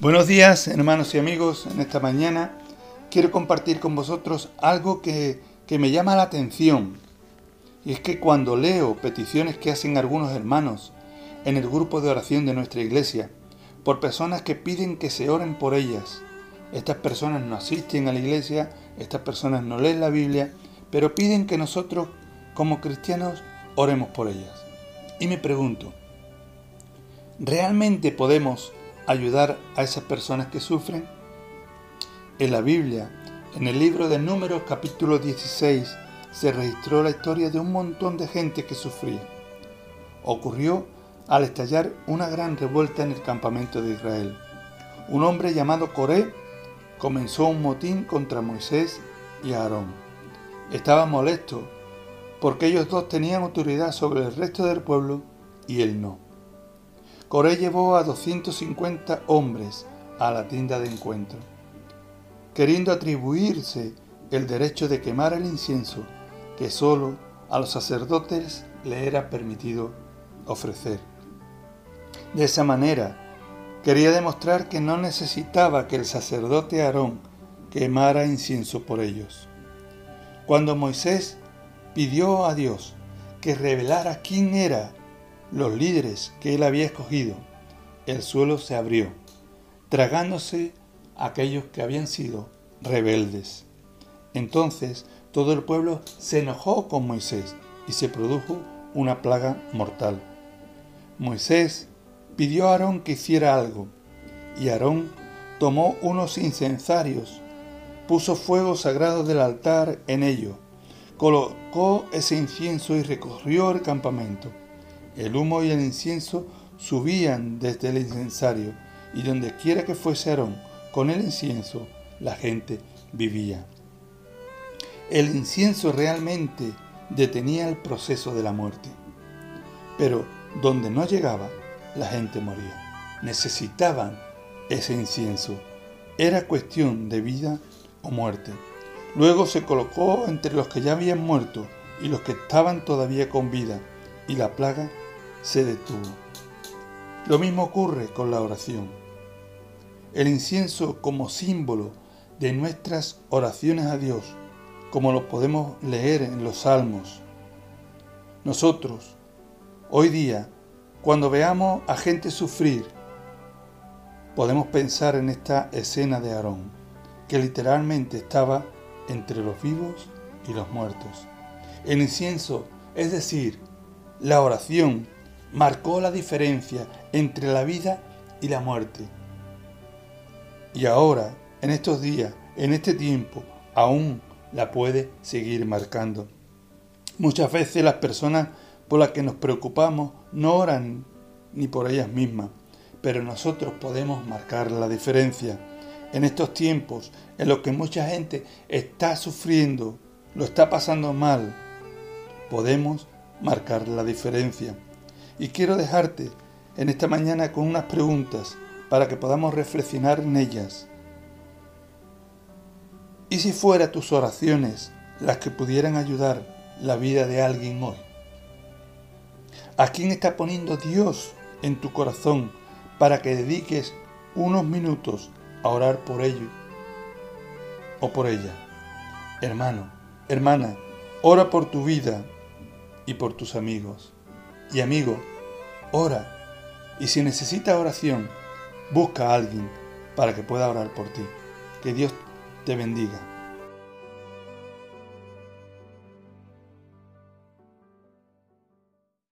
Buenos días, hermanos y amigos. En esta mañana quiero compartir con vosotros algo que, que, me llama la atención. Y es que cuando leo peticiones que hacen algunos hermanos en el grupo de oración de nuestra iglesia, por personas que piden que se oren por ellas, estas personas no asisten a la iglesia, estas personas no leen la Biblia, pero piden que nosotros, como cristianos, oremos por ellas. Y me pregunto, ¿realmente podemos ayudar a esas personas que sufren? En la Biblia, en el libro de Números capítulo 16, se registró la historia de un montón de gente que sufría. Ocurrió al estallar una gran revuelta en el campamento de Israel. Un hombre llamado Coré comenzó un motín contra Moisés y Aarón. Estaba molesto porque ellos dos tenían autoridad sobre el resto del pueblo y él no. Coré llevó a 250 hombres a la tienda de encuentro, queriendo atribuirse el derecho de quemar el incienso que sólo a los sacerdotes le era permitido ofrecer. De esa manera, quería demostrar que no necesitaba que el sacerdote Aarón quemara incienso por ellos. Cuando Moisés pidió a Dios que revelara quién era los líderes que él había escogido, el suelo se abrió, tragándose a aquellos que habían sido rebeldes. Entonces todo el pueblo se enojó con Moisés y se produjo una plaga mortal. Moisés pidió a Aarón que hiciera algo, y Aarón tomó unos incensarios, puso fuego sagrado del altar en ello, colocó ese incienso y recorrió el campamento. El humo y el incienso subían desde el incensario, y donde quiera que fuese Aarón con el incienso, la gente vivía. El incienso realmente detenía el proceso de la muerte, pero donde no llegaba, la gente moría. Necesitaban ese incienso. Era cuestión de vida o muerte. Luego se colocó entre los que ya habían muerto y los que estaban todavía con vida, y la plaga se detuvo. Lo mismo ocurre con la oración. El incienso como símbolo de nuestras oraciones a Dios, como lo podemos leer en los salmos. Nosotros, hoy día, cuando veamos a gente sufrir, podemos pensar en esta escena de Aarón, que literalmente estaba entre los vivos y los muertos. El incienso, es decir, la oración, marcó la diferencia entre la vida y la muerte. Y ahora, en estos días, en este tiempo, aún la puede seguir marcando. Muchas veces las personas por las que nos preocupamos no oran ni por ellas mismas, pero nosotros podemos marcar la diferencia. En estos tiempos en los que mucha gente está sufriendo, lo está pasando mal, podemos marcar la diferencia. Y quiero dejarte en esta mañana con unas preguntas para que podamos reflexionar en ellas. ¿Y si fuera tus oraciones las que pudieran ayudar la vida de alguien hoy? ¿A quién está poniendo Dios en tu corazón para que dediques unos minutos a orar por ello o por ella? Hermano, hermana, ora por tu vida y por tus amigos. Y amigo, ora. Y si necesitas oración, busca a alguien para que pueda orar por ti. Que Dios te bendiga.